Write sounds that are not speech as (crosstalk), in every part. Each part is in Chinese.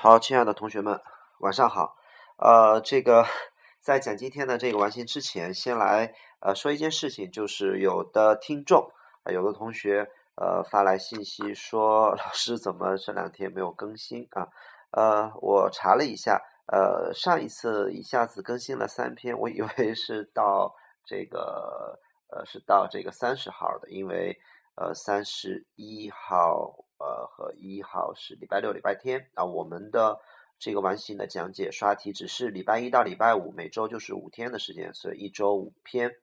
好，亲爱的同学们，晚上好。呃，这个在讲今天的这个完形之前，先来呃说一件事情，就是有的听众，有的同学呃发来信息说，(laughs) 老师怎么这两天没有更新啊？呃，我查了一下，呃，上一次一下子更新了三篇，我以为是到这个呃是到这个三十号的，因为呃三十一号。呃，和一号是礼拜六、礼拜天啊。我们的这个完形的讲解刷题只是礼拜一到礼拜五，每周就是五天的时间，所以一周五篇。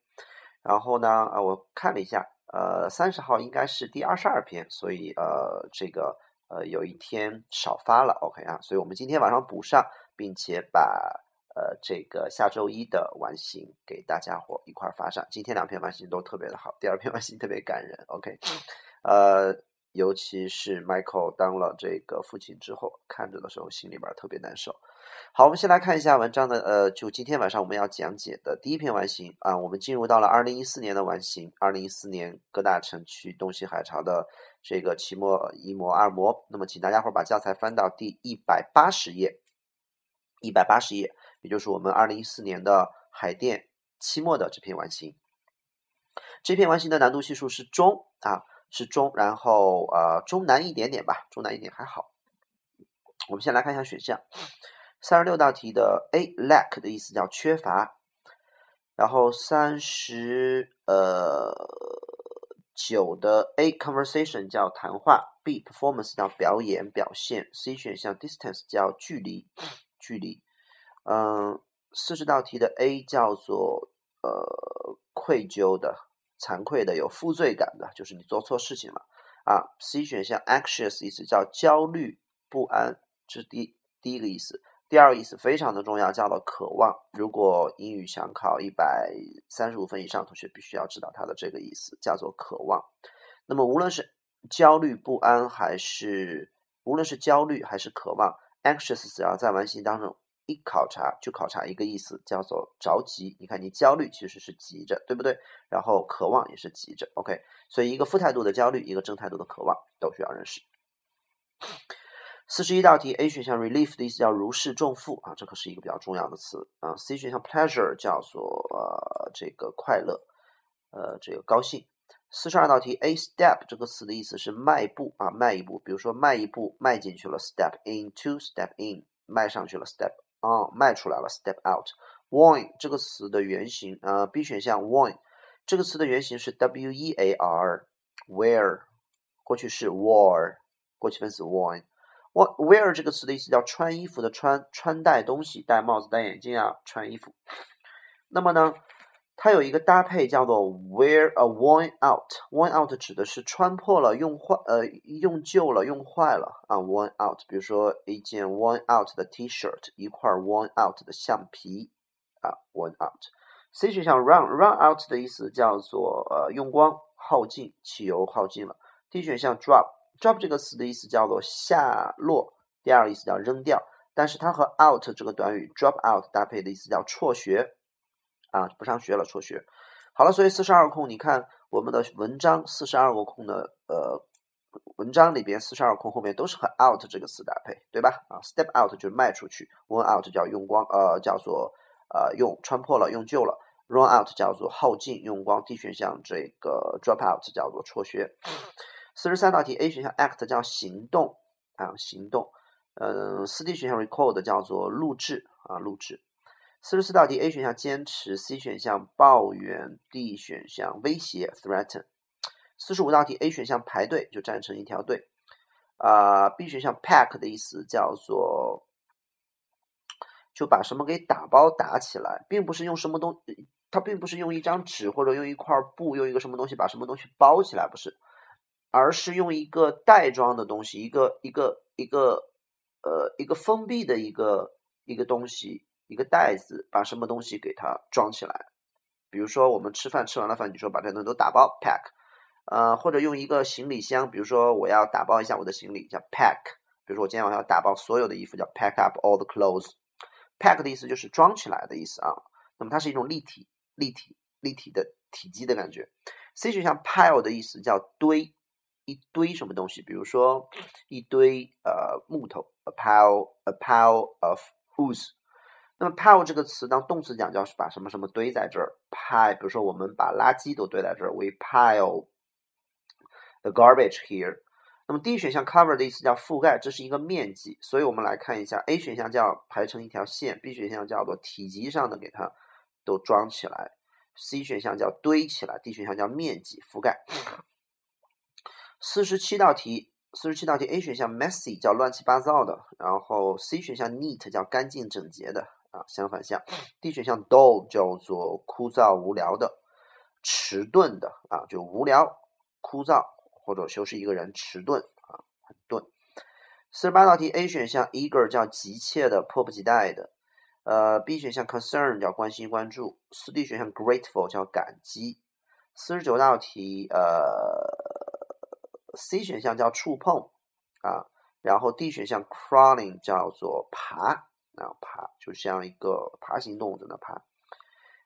然后呢，啊，我看了一下，呃，三十号应该是第二十二篇，所以呃，这个呃有一天少发了，OK 啊。所以我们今天晚上补上，并且把呃这个下周一的完形给大家伙一块发上。今天两篇完形都特别的好，第二篇完形特别感人，OK，呃。尤其是 Michael 当了这个父亲之后，看着的时候心里边特别难受。好，我们先来看一下文章的，呃，就今天晚上我们要讲解的第一篇完形啊，我们进入到了二零一四年的完形，二零一四年各大城区东西海潮的这个期末一模、二模。那么，请大家伙把教材翻到第一百八十页，一百八十页，也就是我们二零一四年的海淀期末的这篇完形。这篇完形的难度系数是中啊。是中，然后呃中难一点点吧，中难一点还好。我们先来看一下选项，三十六道题的 A lack 的意思叫缺乏，然后三十呃九的 A conversation 叫谈话，B performance 叫表演表现，C 选项 distance 叫距离距离，嗯四十道题的 A 叫做呃愧疚的。惭愧的、有负罪感的，就是你做错事情了啊。C 选项 anxious 意思叫焦虑不安，这是第第一个意思。第二个意思非常的重要，叫做渴望。如果英语想考一百三十五分以上，同学必须要知道它的这个意思，叫做渴望。那么无论是焦虑不安，还是无论是焦虑还是渴望，anxious 只要在完形当中。一考察就考察一个意思，叫做着急。你看，你焦虑其实是急着，对不对？然后渴望也是急着，OK。所以一个负态度的焦虑，一个正态度的渴望，都需要认识。四十一道题，A 选项 relief 的意思叫如释重负啊，这可是一个比较重要的词啊。C 选项 pleasure 叫做呃这个快乐，呃这个高兴。四十二道题，A step 这个词的意思是迈步啊，迈一步。比如说迈一步，迈进去了，step into，step in，迈上去了，step。啊，迈出来了，step out。warn 这个词的原型，呃，B 选项 warn 这个词的原型是 w e a r，wear 过去式 wore 过去分词 worn。wear 这个词的意思叫穿衣服的穿，穿戴东西，戴帽子、戴眼镜啊，穿衣服。那么呢？它有一个搭配叫做 wear a worn out，worn out 指的是穿破了、用坏、呃用旧了、用坏了啊，worn out。比如说一件 worn out 的 T-shirt，一块 worn out 的橡皮啊，worn out。C 选项 run run out 的意思叫做呃用光、耗尽，汽油耗尽了。D 选项 drop drop 这个词的意思叫做下落，第二个意思叫扔掉，但是它和 out 这个短语 drop out 搭配的意思叫辍学。啊，不上学了，辍学。好了，所以四十二空，你看我们的文章四十二个空的呃文章里边，四十二空后面都是和 out 这个词搭配，对吧？啊，step out 就是迈出去 won out 叫用光，呃，叫做呃用穿破了，用旧了，run out 叫做耗尽，用光。D 选项这个 drop out 叫做辍学。四十三道题，A 选项 act 叫行动啊，行动。嗯，四 D 选项 record 叫做录制啊，录制。四十四道题，A 选项坚持，C 选项抱怨，D 选项威胁 （threaten）。四十五道题，A 选项排队就站成一条队，啊，B 选项 pack 的意思叫做就把什么给打包打起来，并不是用什么东，它并不是用一张纸或者用一块布，用一个什么东西把什么东西包起来，不是，而是用一个袋装的东西，一个一个一个呃一个封闭的一个一个东西。一个袋子，把什么东西给它装起来，比如说我们吃饭吃完了饭，你说把这东西都打包 pack，呃，或者用一个行李箱，比如说我要打包一下我的行李，叫 pack。比如说我今天晚上要打包所有的衣服，叫 pack up all the clothes。pack 的意思就是装起来的意思啊。那么它是一种立体、立体、立体的体积的感觉。C 选项 pile 的意思叫堆一堆什么东西，比如说一堆呃木头，a pile a pile of wood。那么 pile 这个词当动词讲叫是把什么什么堆在这儿，pile，比如说我们把垃圾都堆在这儿，we pile the garbage here。那么 D 选项 cover 的意思叫覆盖，这是一个面积，所以我们来看一下 A 选项叫排成一条线，B 选项叫做体积上的给它都装起来，C 选项叫堆起来，D 选项叫面积覆盖。四十七道题，四十七道题 A 选项 messy 叫乱七八糟的，然后 C 选项 neat 叫干净整洁的啊，相反项 D 选项 dull 叫做枯燥无聊的，迟钝的啊，就无聊枯燥。或者修饰一个人迟钝啊，很钝。四十八道题，A 选项 eager 叫急切的、迫不及待的，呃，B 选项 concern 叫关心、关注，四 D 选项 grateful 叫感激。四十九道题，呃，C 选项叫触碰啊，然后 D 选项 crawling 叫做爬那样，爬就像一个爬行动物在那爬，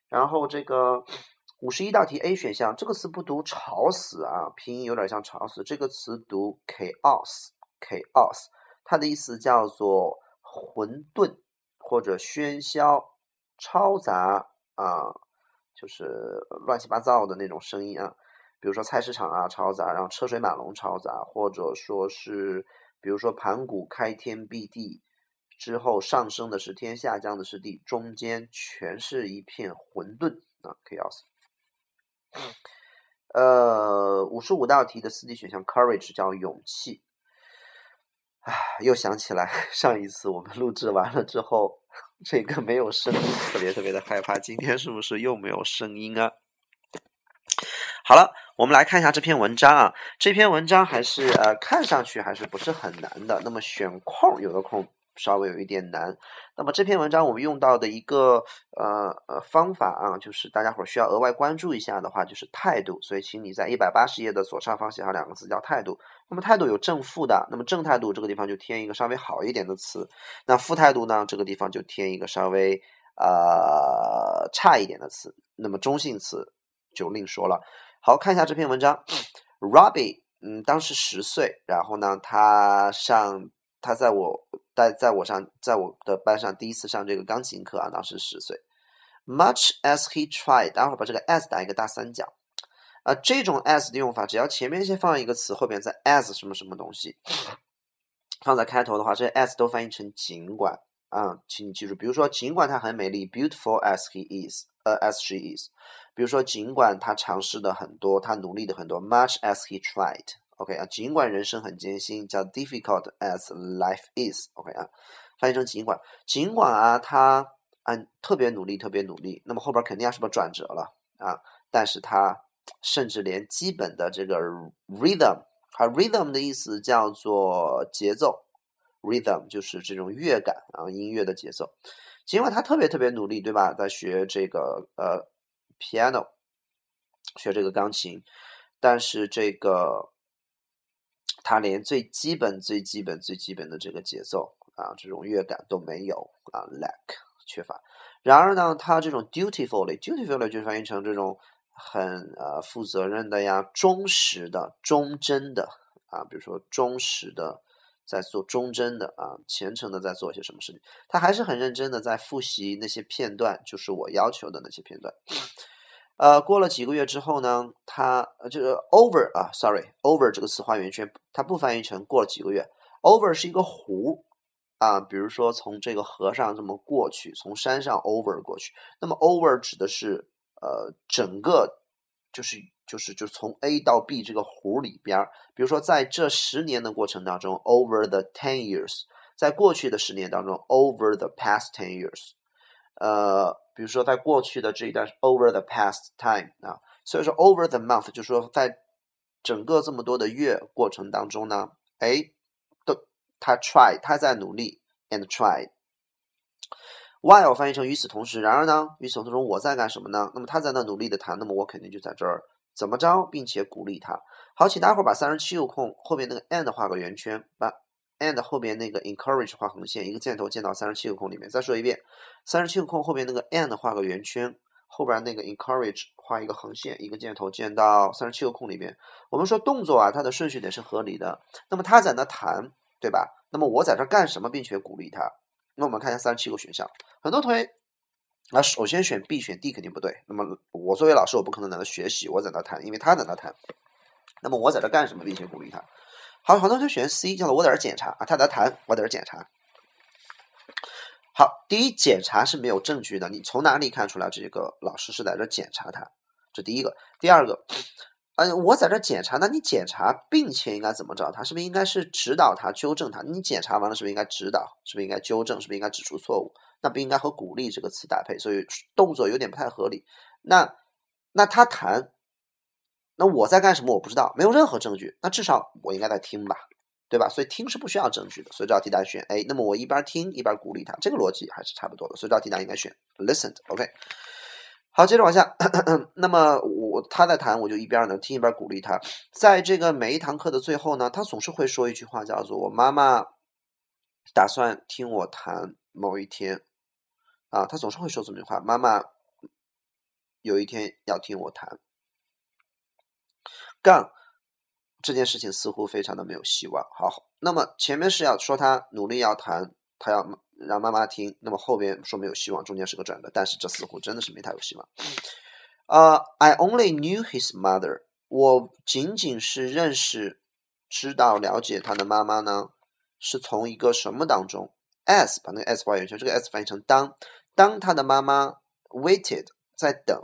然后这个。五十一道题，A 选项这个词不读吵死啊，拼音有点像吵死。这个词读 chaos，chaos，它的意思叫做混沌或者喧嚣、嘈杂啊，就是乱七八糟的那种声音啊。比如说菜市场啊，嘈杂，然后车水马龙，嘈杂，或者说是，比如说盘古开天辟地之后上升的是天，下降的是地，中间全是一片混沌啊，chaos。呃，五十五道题的四 D 选项 courage 叫勇气。唉，又想起来 (laughs) 上一次我们录制完了之后，(laughs) 这个没有声音，特别特别的害怕。今天是不是又没有声音啊？好了，我们来看一下这篇文章啊。这篇文章还是呃，看上去还是不是很难的。那么选空有的空。稍微有一点难，那么这篇文章我们用到的一个呃呃方法啊，就是大家伙需要额外关注一下的话，就是态度。所以，请你在一百八十页的左上方写上两个字叫态度。那么态度有正负的，那么正态度这个地方就添一个稍微好一点的词，那负态度呢，这个地方就添一个稍微呃差一点的词。那么中性词就另说了。好看一下这篇文章，Robbie，嗯，当时十岁，然后呢，他上他在我。在在我上，在我的班上第一次上这个钢琴课啊，当时十岁。Much as he tried，待会儿把这个 as 打一个大三角。啊，这种 as 的用法，只要前面先放一个词，后边再 as 什么什么东西，放在开头的话，这 as 都翻译成尽管啊，请你记住。比如说，尽管她很美丽，beautiful as he is，呃，as she is。比如说，尽管他尝试的很多，他努力的很多，much as he tried。OK 啊，尽管人生很艰辛，叫 difficult as life is。OK 啊，翻译成尽管，尽管啊，他嗯特别努力，特别努力，那么后边肯定要是个转折了啊，但是他甚至连基本的这个 rhythm，啊 rhythm 的意思叫做节奏，rhythm 就是这种乐感啊，音乐的节奏。尽管他特别特别努力，对吧？在学这个呃 piano，学这个钢琴，但是这个。他连最基本、最基本、最基本的这个节奏啊，这种乐感都没有啊，lack 缺乏。然而呢，他这种 dutifully，dutifully 就翻译成这种很呃负责任的呀、忠实的、忠贞的啊，比如说忠实的在做忠贞的啊、虔诚的在做些什么事情，他还是很认真的在复习那些片段，就是我要求的那些片段。呃，过了几个月之后呢，它就是 over 啊，sorry，over 这个词画圆圈，它不翻译成过了几个月，over 是一个湖啊，比如说从这个河上这么过去，从山上 over 过去，那么 over 指的是呃整个就是就是就是从 A 到 B 这个湖里边比如说在这十年的过程当中，over the ten years，在过去的十年当中，over the past ten years，呃。比如说，在过去的这一段 over the past time 啊，所以说 over the month 就是说在整个这么多的月过程当中呢，哎，都他 try 他在努力 and try。while 翻译成与此同时，然而呢，与此同时我在干什么呢？那么他在那努力的谈，那么我肯定就在这儿怎么着，并且鼓励他。好，请大伙儿把三十七有空后面那个 and 画个圆圈，把。And 后边那个 encourage 画横线，一个箭头箭到三十七个空里面。再说一遍，三十七个空后边那个 and 画个圆圈，后边那个 encourage 画一个横线，一个箭头箭到三十七个空里面。我们说动作啊，它的顺序得是合理的。那么他在那弹，对吧？那么我在这干什么，并且鼓励他？那我们看一下三十七个选项，很多同学啊，首先选 B 选 D 肯定不对。那么我作为老师，我不可能在那学习，我在那弹，因为他在那弹。那么我在这干什么，并且鼓励他？好，很多同学选 C，叫做我在这检查啊，他在弹，我在这检查。好，第一检查是没有证据的，你从哪里看出来这个老师是在这检查他？这第一个，第二个，嗯，我在这检查，那你检查并且应该怎么着？他是不是应该是指导他、纠正他？你检查完了是不是应该指导？是不是应该纠正？是不是应该指出错误？那不应该和鼓励这个词搭配，所以动作有点不太合理。那那他谈，那我在干什么？我不知道，没有任何证据。那至少我应该在听吧？对吧？所以听是不需要证据的，所以这道题答案选 A。那么我一边听一边鼓励他，这个逻辑还是差不多的，所以这道题答案应该选 listened。OK，好，接着往下。那么我他在谈，我就一边呢听一边鼓励他。在这个每一堂课的最后呢，他总是会说一句话，叫做“我妈妈打算听我谈某一天”。啊，他总是会说这么句话：“妈妈有一天要听我谈。”杠。这件事情似乎非常的没有希望。好，那么前面是要说他努力要谈，他要让妈妈听，那么后边说没有希望，中间是个转折，但是这似乎真的是没太有希望。呃，I only knew his mother，我仅仅是认识、知道、了解他的妈妈呢，是从一个什么当中？as 把那个 as 画圆圈，这个 as 翻译成当，当他的妈妈 waited 在等，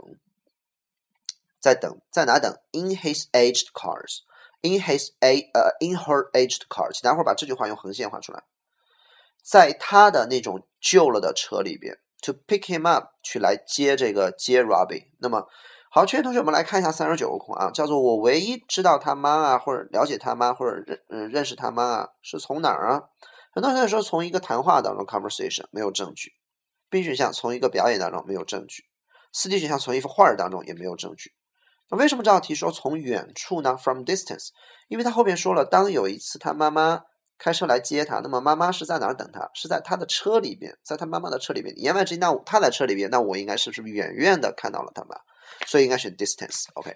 在等，在哪等？In his aged cars。In his a 呃，in her aged car，请待会儿把这句话用横线画出来。在他的那种旧了的车里边，to pick him up，去来接这个接 Robbie。那么，好，全体同学，我们来看一下三十九个空啊，叫做我唯一知道他妈啊，或者了解他妈，或者认嗯认识他妈啊，是从哪儿啊？很多同学说从一个谈话当中，conversation 没有证据。B 选项从一个表演当中没有证据。四 D 选项从一幅画当中也没有证据。那为什么这道题说从远处呢？From distance，因为他后面说了，当有一次他妈妈开车来接他，那么妈妈是在哪儿等他？是在他的车里边，在他妈妈的车里边。言外之意，那他在车里边，那我应该是不是远远的看到了他妈？所以应该选 distance。OK，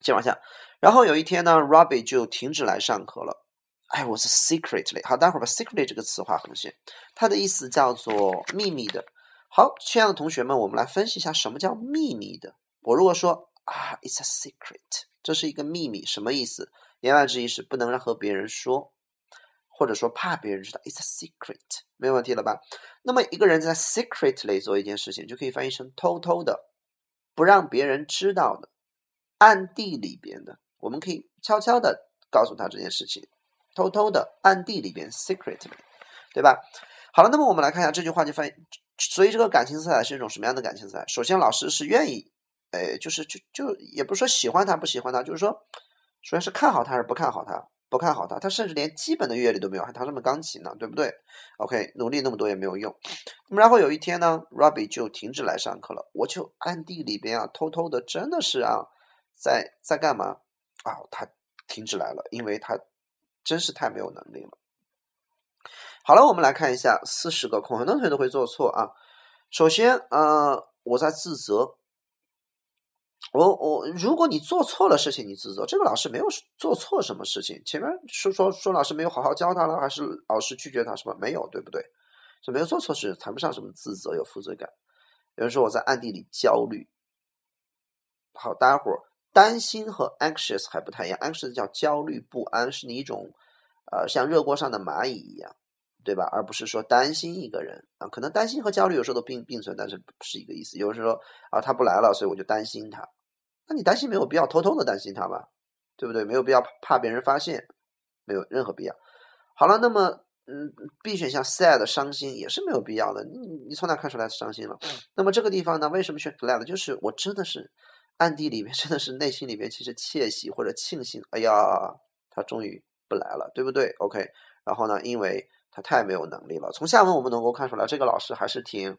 接往下，然后有一天呢，Robbie 就停止来上课了。哎，我是 secretly。好，待会儿把 secretly 这个词画横线，它的意思叫做秘密的。好，亲爱的同学们，我们来分析一下什么叫秘密的。我如果说。啊，it's a secret，这是一个秘密，什么意思？言外之意是不能让和别人说，或者说怕别人知道。It's a secret，没有问题了吧？那么一个人在 secretly 做一件事情，就可以翻译成偷偷的，不让别人知道的，暗地里边的。我们可以悄悄的告诉他这件事情，偷偷的，暗地里边 secretly，对吧？好了，那么我们来看一下这句话就翻译。所以这个感情色彩是一种什么样的感情色彩？首先，老师是愿意。哎，就是就就也不是说喜欢他不喜欢他，就是说，首先是看好他还是不看好他？不看好他，他甚至连基本的阅历都没有，还弹什么钢琴呢？对不对？OK，努力那么多也没有用。那么然后有一天呢，Robbie 就停止来上课了，我就暗地里边啊，偷偷的，真的是啊，在在干嘛？啊，他停止来了，因为他真是太没有能力了。好了，我们来看一下四十个空，很多同学都会做错啊。首先，呃，我在自责。我我，如果你做错了事情，你自责，这个老师没有做错什么事情。前面说说说老师没有好好教他了，还是老师拒绝他，什么？没有，对不对？就没有做错事，谈不上什么自责，有负罪感。有人说我在暗地里焦虑。好，待会儿担心和 anxious 还不太一样，anxious 叫焦虑不安，是你一种呃像热锅上的蚂蚁一样，对吧？而不是说担心一个人啊，可能担心和焦虑有时候都并并存，但是不是一个意思。有时候啊，他不来了，所以我就担心他。那你担心没有必要偷偷的担心他吧，对不对？没有必要怕别人发现，没有任何必要。好了，那么嗯，B 选项 sad 伤心也是没有必要的。你你从哪看出来伤心了？那么这个地方呢，为什么选 glad？就是我真的是暗地里面 (laughs) 真的是内心里面其实窃喜或者庆幸，哎呀，他终于不来了，对不对？OK，然后呢，因为他太没有能力了。从下文我们能够看出来，这个老师还是挺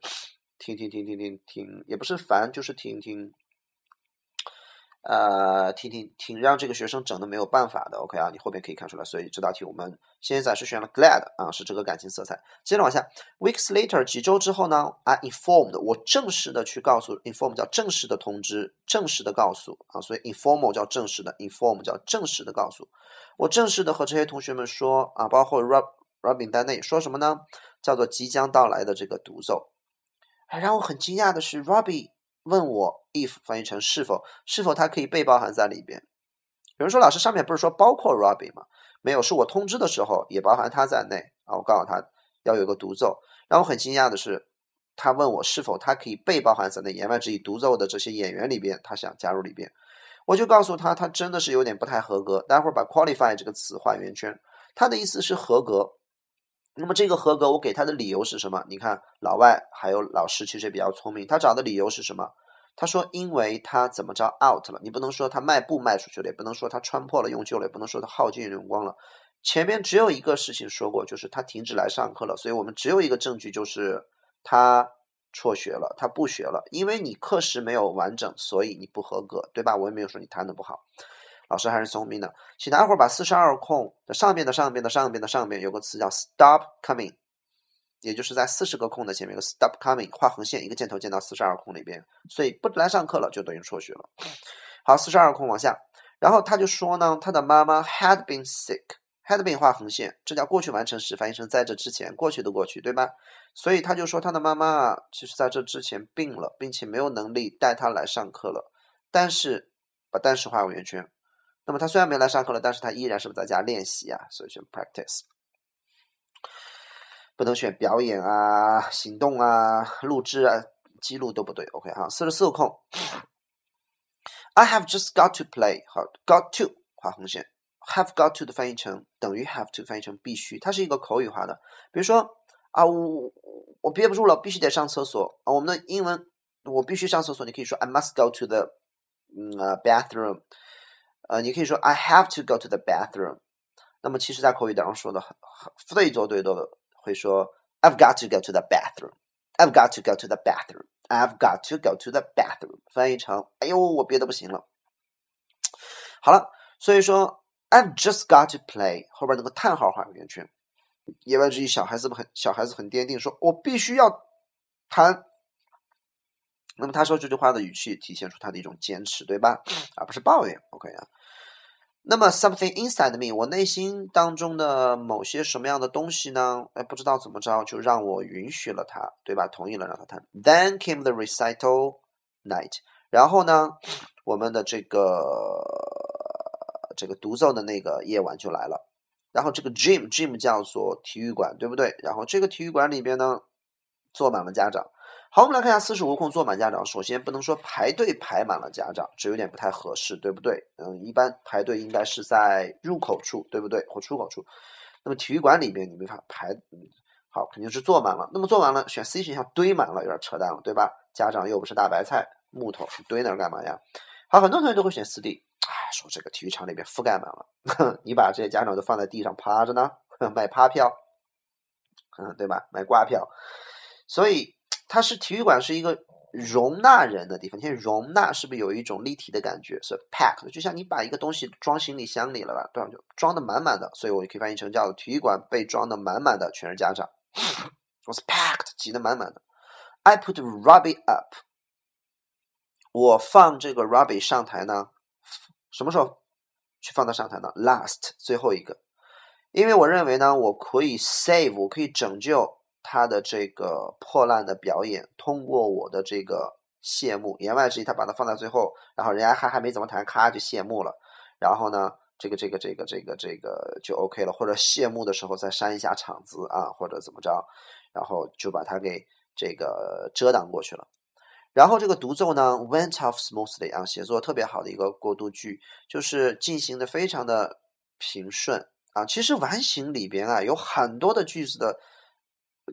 挺挺挺挺挺挺，也不是烦，就是挺挺。呃，挺挺挺让这个学生整的没有办法的。OK 啊，你后面可以看出来。所以这道题我们现在是选了 glad 啊，是这个感情色彩。接着往下，weeks later 几周之后呢？I informed 我正式的去告诉，inform 叫正式的通知，正式的告诉啊，所以 informal 叫正式的，inform 叫正式的告诉。我正式的和这些同学们说啊，包括 Rob Robin 在内，说什么呢？叫做即将到来的这个独奏。让我很惊讶的是，Robby 问我 if 翻译成是否，是否它可以被包含在里边？有人说老师上面不是说包括 Robby 吗？没有，是我通知的时候也包含他在内啊。我告诉他要有个独奏。让我很惊讶的是，他问我是否他可以被包含在内，言外之意独奏的这些演员里边，他想加入里边。我就告诉他，他真的是有点不太合格。待会儿把 qualify 这个词画圆圈，他的意思是合格。那么这个合格，我给他的理由是什么？你看，老外还有老师其实也比较聪明，他找的理由是什么？他说，因为他怎么着 out 了？你不能说他卖不卖出去了，也不能说他穿破了用旧了，也不能说他耗尽用光了。前面只有一个事情说过，就是他停止来上课了。所以我们只有一个证据，就是他辍学了，他不学了。因为你课时没有完整，所以你不合格，对吧？我也没有说你弹的不好。老师还是聪明的，请大伙儿把四十二空的上边的上边的上边的上边有个词叫 stop coming，也就是在四十个空的前面有个 stop coming，画横线，一个箭头箭到四十二空里边，所以不来上课了就等于辍学了。好，四十二空往下，然后他就说呢，他的妈妈 had been sick，had been 画横线，这叫过去完成时，翻译成在这之前，过去的过去，对吧？所以他就说他的妈妈啊，其实在这之前病了，并且没有能力带他来上课了。但是把但是画个圆圈。那么他虽然没来上课了，但是他依然是不是在家练习啊？所以选 practice，不能选表演啊、行动啊、录制啊、记录都不对。OK 哈，四十四个空。I have just got to play，好，got to 画红线，have got to 的翻译成等于 have to 翻译成必须，它是一个口语化的。比如说啊，我我憋不住了，必须得上厕所啊。我们的英文我必须上厕所，你可以说 I must go to the 嗯 bathroom。呃，你可以说 I have to go to the bathroom。那么其实，在口语当中说的很很最多最多的会说 I've got to go to the bathroom。I've got to go to the bathroom。I've got to go to the bathroom。翻译成哎呦，我憋得不行了。好了，所以说 I've just got to play 后边那个叹号画个圆圈。言外之意，小孩子们很小孩子很坚定，说我必须要弹。那么他说这句话的语气体现出他的一种坚持，对吧？而不是抱怨。OK 啊。那么 something inside me，我内心当中的某些什么样的东西呢？哎，不知道怎么着，就让我允许了他，对吧？同意了让他弹。Then came the recital night，然后呢，我们的这个这个独奏的那个夜晚就来了。然后这个 gym，gym 叫做体育馆，对不对？然后这个体育馆里边呢，坐满了家长。好，我们来看一下四十五空坐满家长。首先不能说排队排满了家长，这有点不太合适，对不对？嗯，一般排队应该是在入口处，对不对？或出口处。那么体育馆里面你没法排，好，肯定是坐满了。那么坐完了，选 C 选项堆满了，有点扯淡了，对吧？家长又不是大白菜，木头堆那儿干嘛呀？好，很多同学都会选四 D，哎，说这个体育场里面覆盖满了，(laughs) 你把这些家长都放在地上趴着呢，(laughs) 卖趴票，嗯，(laughs) 对吧？买挂票，所以。它是体育馆，是一个容纳人的地方。你看，容纳是不是有一种立体的感觉？是 packed，就像你把一个东西装行李箱里了吧，对吧？就装的满满的。所以我就可以翻译成叫体育馆被装的满满的，全是家长。was packed，挤得满满的。I put Robbie up，我放这个 Robbie 上台呢？什么时候去放到上台呢？Last，最后一个，因为我认为呢，我可以 save，我可以拯救。他的这个破烂的表演，通过我的这个谢幕，言外之意，他把它放在最后，然后人家还还没怎么弹，咔就谢幕了。然后呢，这个这个这个这个这个就 OK 了，或者谢幕的时候再删一下场子啊，或者怎么着，然后就把它给这个遮挡过去了。然后这个独奏呢，went off smoothly 啊，写作特别好的一个过渡句，就是进行的非常的平顺啊。其实完形里边啊，有很多的句子的。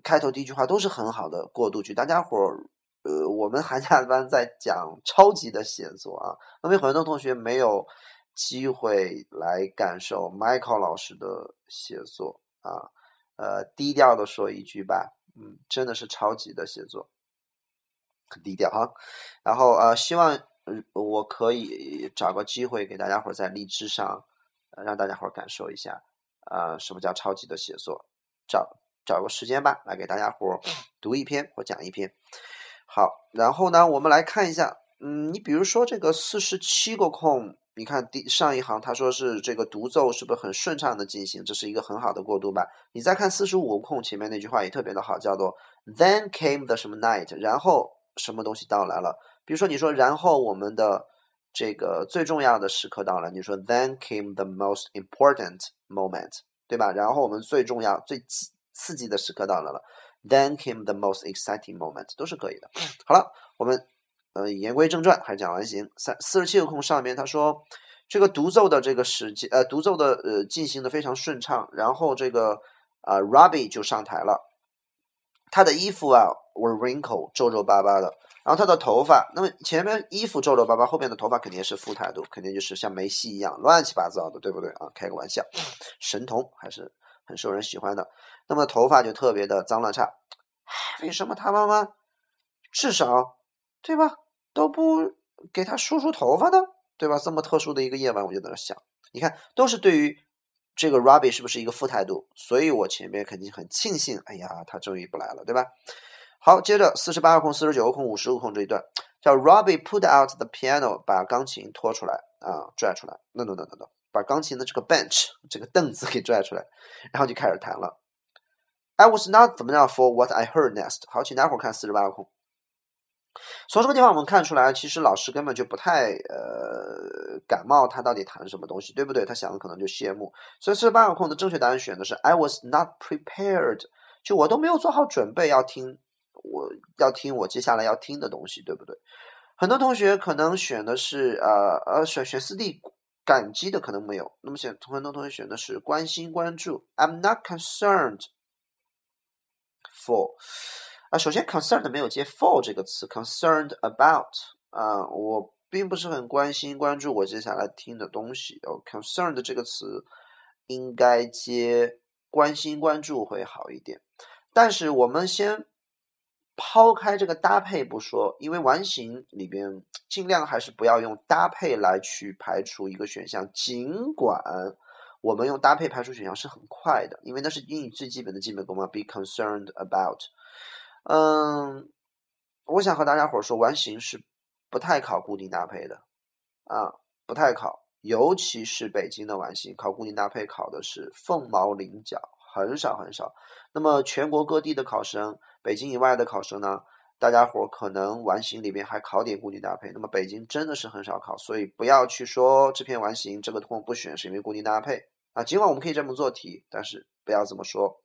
开头第一句话都是很好的过渡句，大家伙儿，呃，我们寒假班在讲超级的写作啊，那么很多同学没有机会来感受 Michael 老师的写作啊，呃，低调的说一句吧，嗯，真的是超级的写作，很低调哈，然后呃，希望我可以找个机会给大家伙儿在荔枝上，呃让大家伙儿感受一下，啊，什么叫超级的写作？找找个时间吧，来给大家伙读一篇或讲一篇。好，然后呢，我们来看一下，嗯，你比如说这个四十七个空。你看第上一行，他说是这个独奏是不是很顺畅的进行？这是一个很好的过渡吧？你再看四十五空前面那句话也特别的好，叫做 Then came the 什么 night，然后什么东西到来了？比如说你说然后我们的这个最重要的时刻到了，你说 Then came the most important moment，对吧？然后我们最重要、最刺激的时刻到来了，Then came the most exciting moment，都是可以的。好了，我们。呃，言归正传，还是讲完形。三四十七个空上面，他说这个独奏的这个时间，呃，独奏的呃进行的非常顺畅。然后这个啊，Robbie 就上台了，他的衣服啊，were wrinkled 皱皱巴巴的。然后他的头发，那么前面衣服皱皱巴巴，后面的头发肯定是负态度，肯定就是像梅西一样乱七八糟的，对不对啊？开个玩笑，神童还是很受人喜欢的。那么头发就特别的脏乱差，为什么他妈妈至少对吧？都不给他梳梳头发呢，对吧？这么特殊的一个夜晚，我就在那想，你看，都是对于这个 Robbie 是不是一个负态度？所以我前面肯定很庆幸，哎呀，他终于不来了，对吧？好，接着四十八个空、四十九个空、五十个空这一段，叫 Robbie put out the piano，把钢琴拖出来啊，拽出来，no no no no no，把钢琴的这个 bench 这个凳子给拽出来，然后就开始弹了。I was not 怎么样 for what I heard next。好，请大家伙看四十八个空。从这个地方我们看出来，其实老师根本就不太呃感冒，他到底谈什么东西，对不对？他想的可能就谢幕。所以四十八个空的正确答案选的是 I was not prepared，就我都没有做好准备要听，我要听我接下来要听的东西，对不对？很多同学可能选的是呃呃选选四 D，感激的可能没有。那么选很多同学选的是关心关注，I'm not concerned for。啊，首先，concerned 没有接 for 这个词，concerned about 啊，我并不是很关心、关注我接下来听的东西。哦，concerned 这个词应该接关心、关注会好一点。但是我们先抛开这个搭配不说，因为完形里边尽量还是不要用搭配来去排除一个选项。尽管我们用搭配排除选项是很快的，因为那是英语最基本的基本功嘛，be concerned about。嗯，我想和大家伙说，完形是不太考固定搭配的啊，不太考，尤其是北京的完形，考固定搭配考的是凤毛麟角，很少很少。那么全国各地的考生，北京以外的考生呢，大家伙可能完形里面还考点固定搭配，那么北京真的是很少考，所以不要去说这篇完形这个空不选是因为固定搭配啊。尽管我们可以这么做题，但是不要这么说，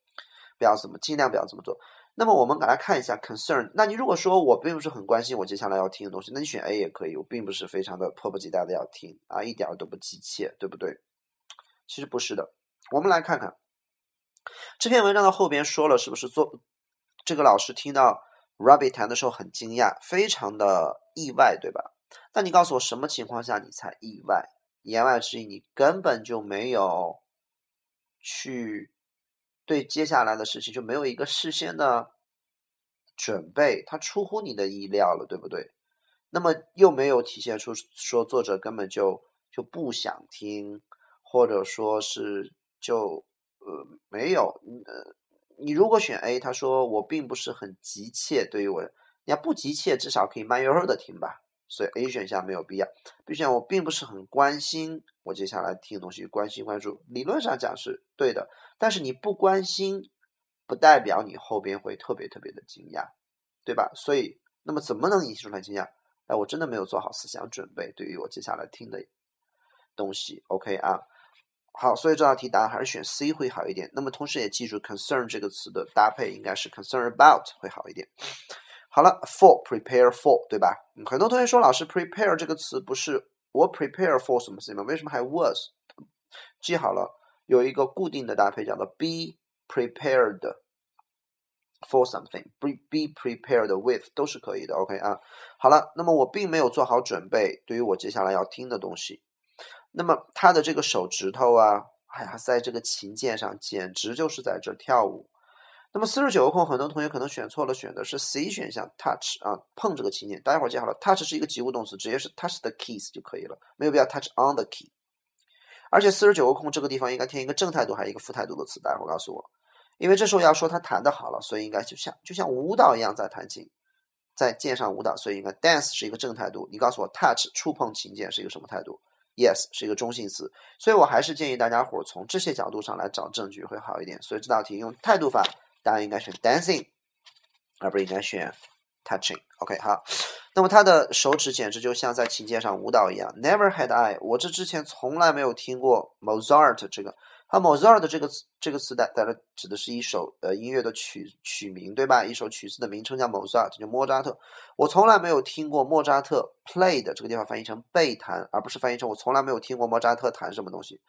不要怎么尽量不要这么做。那么我们来看一下 concern。那你如果说我并不是很关心我接下来要听的东西，那你选 A 也可以。我并不是非常的迫不及待的要听啊，一点都不急切，对不对？其实不是的。我们来看看这篇文章的后边说了，是不是做这个老师听到 Robbie 弹的时候很惊讶，非常的意外，对吧？那你告诉我什么情况下你才意外？言外之意，你根本就没有去。对接下来的事情就没有一个事先的准备，它出乎你的意料了，对不对？那么又没有体现出说作者根本就就不想听，或者说是就呃没有呃，你如果选 A，他说我并不是很急切，对于我，你要不急切，至少可以慢悠悠的听吧。所以 A 选项没有必要。B 选项我并不是很关心我接下来听的东西，关心关注，理论上讲是对的。但是你不关心，不代表你后边会特别特别的惊讶，对吧？所以，那么怎么能引起出来惊讶？哎，我真的没有做好思想准备，对于我接下来听的东西。OK 啊，好，所以这道题答案还是选 C 会好一点。那么同时也记住 concern 这个词的搭配应该是 concern about 会好一点。好了，for prepare for 对吧？很多同学说老师 prepare 这个词不是我 prepare for 什么事情吗？为什么还 was？记好了，有一个固定的搭配叫做 be prepared for something，be be prepared with 都是可以的。OK 啊，好了，那么我并没有做好准备，对于我接下来要听的东西。那么他的这个手指头啊，哎呀，在这个琴键上简直就是在这跳舞。那么四十九个空，很多同学可能选错了，选的是 C 选项 touch 啊，碰这个琴键。大家伙记好了，touch 是一个及物动词，直接是 touch the keys 就可以了，没有必要 touch on the key。而且四十九个空这个地方应该填一个正态度还是一个负态度的词？大家伙告诉我，因为这时候要说他弹的好了，所以应该就像就像舞蹈一样在弹琴，在键上舞蹈，所以应该 dance 是一个正态度。你告诉我 touch 触碰琴键是一个什么态度？Yes 是一个中性词，所以我还是建议大家伙从这些角度上来找证据会好一点。所以这道题用态度法，大家应该选 dancing，而不是应该选 touching。OK，好，那么他的手指简直就像在琴键上舞蹈一样。Never had I，我这之前从来没有听过 Mozart 这个。它 Mozart 这个词，这个词代代了指的是一首呃音乐的曲曲名，对吧？一首曲子的名称叫 Mozart，叫莫扎特。我从来没有听过莫扎特 played 这个地方翻译成被弹，而不是翻译成我从来没有听过莫扎特弹什么东西。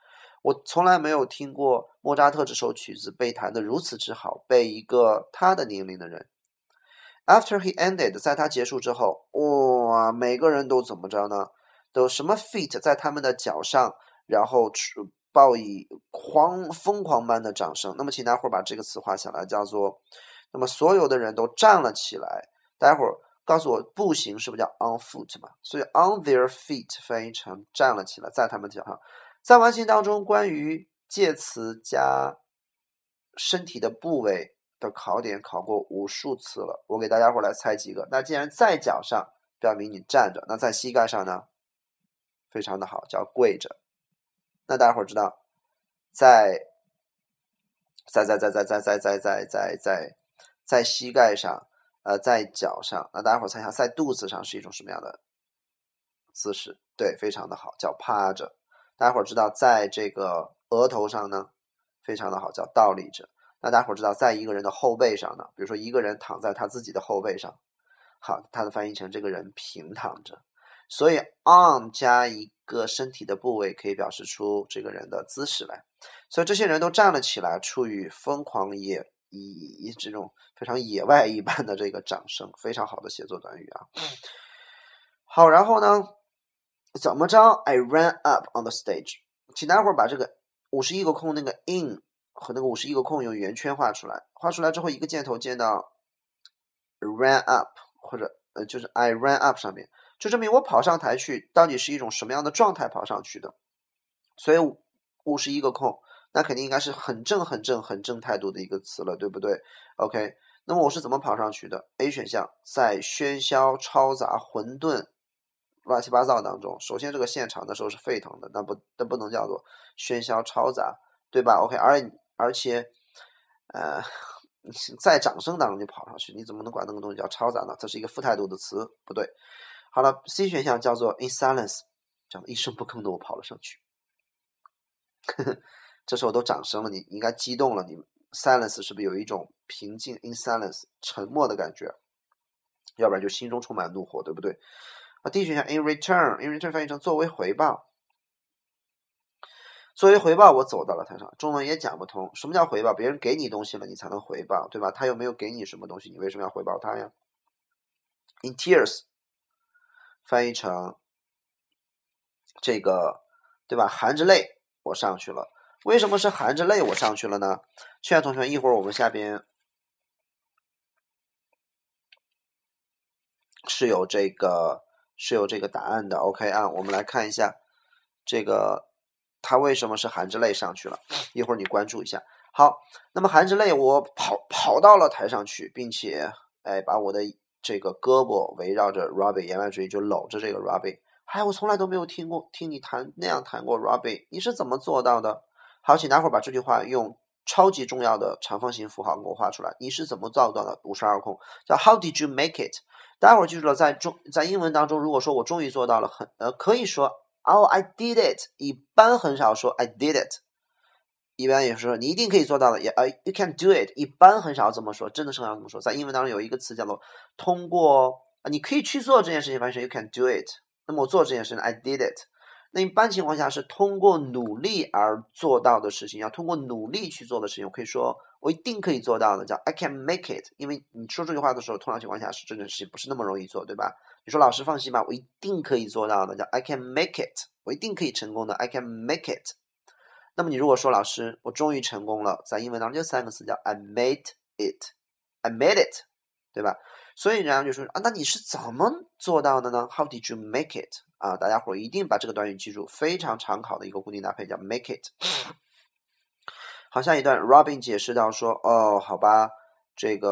我从来没有听过莫扎特这首曲子被弹得如此之好，被一个他的年龄的人。After he ended，在他结束之后，哇，每个人都怎么着呢？都什么 feet 在他们的脚上，然后报以狂疯狂般的掌声。那么，请大伙儿把这个词画下来，叫做“那么所有的人都站了起来”。待会儿告诉我，步行是不是叫 on foot 嘛？所以 on their feet 翻译成站了起来，在他们脚上。在完形当中，关于介词加身体的部位的考点考过无数次了。我给大家伙来猜几个。那既然在脚上，表明你站着；那在膝盖上呢？非常的好，叫跪着。那大家伙知道，在在在在在在在在在在在在膝盖上，呃，在脚上。那大家伙猜一下，在肚子上是一种什么样的姿势？对，非常的好，叫趴着。大家伙知道，在这个额头上呢，非常的好，叫倒立着。那大家伙知道，在一个人的后背上呢，比如说一个人躺在他自己的后背上，好，它的翻译成这个人平躺着。所以 on 加一个身体的部位可以表示出这个人的姿势来，所以这些人都站了起来，处于疯狂野以这种非常野外一般的这个掌声，非常好的写作短语啊。好，然后呢，怎么着？I ran up on the stage，请大家伙儿把这个五十一个空那个 in 和那个五十一个空用圆圈画出来，画出来之后一个箭头箭到 ran up 或者呃就是 I ran up 上面。就证明我跑上台去到底是一种什么样的状态跑上去的，所以五十一个空，那肯定应该是很正、很正、很正态度的一个词了，对不对？OK，那么我是怎么跑上去的？A 选项在喧嚣、嘈杂、混沌、乱七八糟当中，首先这个现场的时候是沸腾的，那不那不能叫做喧嚣嘈杂，对吧？OK，而而且，呃，在掌声当中就跑上去，你怎么能管那个东西叫嘈杂呢？这是一个负态度的词，不对。好了，C 选项叫做 in silence，叫一声不吭的我跑了上去。(laughs) 这时候都掌声了，你应该激动了。你 silence 是不是有一种平静 in silence 沉默的感觉？要不然就心中充满怒火，对不对？啊，D 选项 in return，in return 翻译成作为回报。作为回报，我走到了台上。中文也讲不通，什么叫回报？别人给你东西了，你才能回报，对吧？他又没有给你什么东西，你为什么要回报他呀？In tears。翻译成这个，对吧？含着泪我上去了。为什么是含着泪我上去了呢？劝同学们，一会儿我们下边是有这个是有这个答案的。OK 啊，我们来看一下这个他为什么是含着泪上去了。一会儿你关注一下。好，那么含着泪我跑跑到了台上去，并且哎把我的。这个胳膊围绕着 Robbie，言外之意就搂着这个 Robbie。哎，我从来都没有听过听你弹那样弹过 Robbie，你是怎么做到的？好，请待会儿把这句话用超级重要的长方形符号给我画出来。你是怎么做到的？五十二空叫 How did you make it？待会儿记住了，在中在英文当中，如果说我终于做到了，很呃可以说 Oh I did it，一般很少说 I did it。一般也是说你一定可以做到的，也呃，you can do it。一般很少这么说，真的是很少这么说。在英文当中有一个词叫做通过，你可以去做这件事情，翻译成 you can do it。那么我做这件事情，I did it。那一般情况下是通过努力而做到的事情，要通过努力去做的事情，我可以说我一定可以做到的，叫 I can make it。因为你说这句话的时候，通常情况下是这件事情不是那么容易做，对吧？你说老师放心吧，我一定可以做到的，叫 I can make it。我一定可以成功的，I can make it。那么你如果说老师，我终于成功了，在英文当中就三个词叫 I made it，I made it，对吧？所以人家就说啊，那你是怎么做到的呢？How did you make it？啊，大家伙一定把这个短语记住，非常常考的一个固定搭配叫 make it。(laughs) 好，下一段，Robin 解释到说，哦，好吧，这个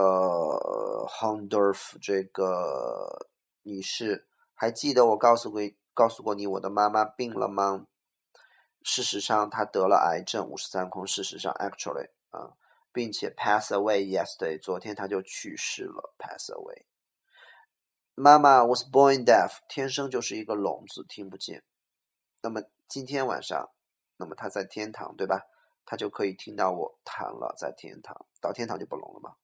Hondorf，这个女士，还记得我告诉过告诉过你，我的妈妈病了吗？事实上，她得了癌症，五十三空。事实上，actually 啊。并且 pass away yesterday，昨天她就去世了，pass away。妈妈 was born deaf，天生就是一个聋子，听不见。那么今天晚上，那么他在天堂，对吧？他就可以听到我弹了，在天堂，到天堂就不聋了吗？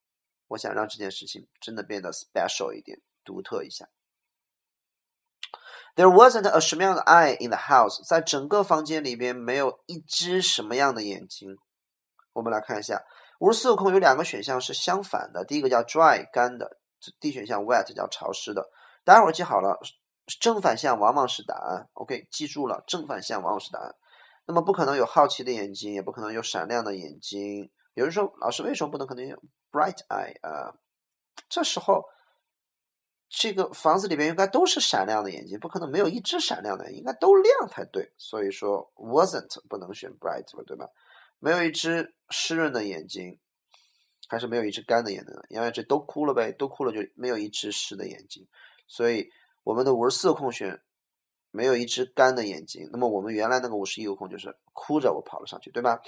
我想让这件事情真的变得 special 一点，独特一下。There wasn't a 什么样的 eye in the house，在整个房间里边没有一只什么样的眼睛。我们来看一下。五十四个空有两个选项是相反的，第一个叫 dry 干的，D 选项 wet 叫潮湿的。待会儿记好了，正反向往往是答案。OK，记住了，正反向往往是答案。那么不可能有好奇的眼睛，也不可能有闪亮的眼睛。有人说，老师为什么不能可能有 bright eye 啊？这时候这个房子里边应该都是闪亮的眼睛，不可能没有一只闪亮的，应该都亮才对。所以说 wasn't 不能选 bright 了，对吧？没有一只湿润的眼睛，还是没有一只干的眼睛？因为这都哭了呗，都哭了就没有一只湿的眼睛。所以我们的五十四个空选没有一只干的眼睛。那么我们原来那个五十一个空就是哭着我跑了上去，对吧？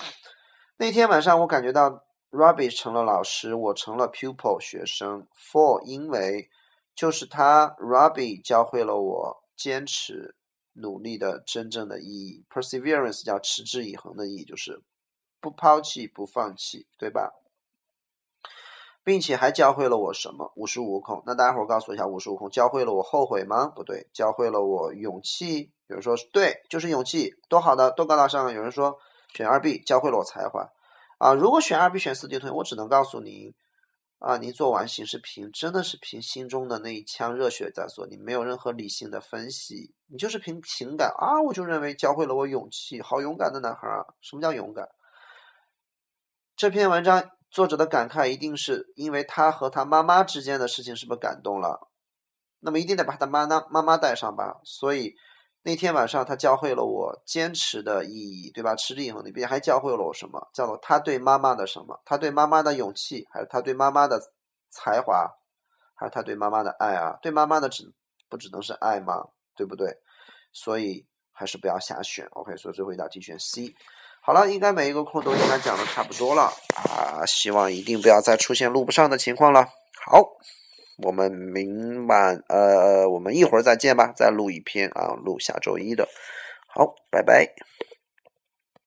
那天晚上我感觉到 Robbie 成了老师，我成了 pupil 学生。For 因为就是他 Robbie 教会了我坚持努力的真正的意义。Perseverance 叫持之以恒的意义，就是。不抛弃，不放弃，对吧？并且还教会了我什么？五十五空。那大家伙儿告诉我一下，五十五空教会了我后悔吗？不对，教会了我勇气。有人说对，就是勇气，多好的，多高大上。有人说选二 B，教会了我才华。啊，如果选二 B 选四 D 同学，我只能告诉您，啊，您做完形式凭真的是凭心中的那一腔热血在做，你没有任何理性的分析，你就是凭情感啊，我就认为教会了我勇气，好勇敢的男孩啊！什么叫勇敢？这篇文章作者的感慨一定是因为他和他妈妈之间的事情是不是感动了？那么一定得把他妈妈妈妈带上吧。所以那天晚上他教会了我坚持的意义，对吧？持之以恒，里边还教会了我什么？叫做他对妈妈的什么？他对妈妈的勇气，还是他对妈妈的才华，还是他对妈妈的爱啊？对妈妈的只不只能是爱吗？对不对？所以还是不要瞎选。OK，所以最后一道题选 C。好了，应该每一个空都应该讲的差不多了啊！希望一定不要再出现录不上的情况了。好，我们明晚呃，我们一会儿再见吧，再录一篇啊，录下周一的。好，拜拜。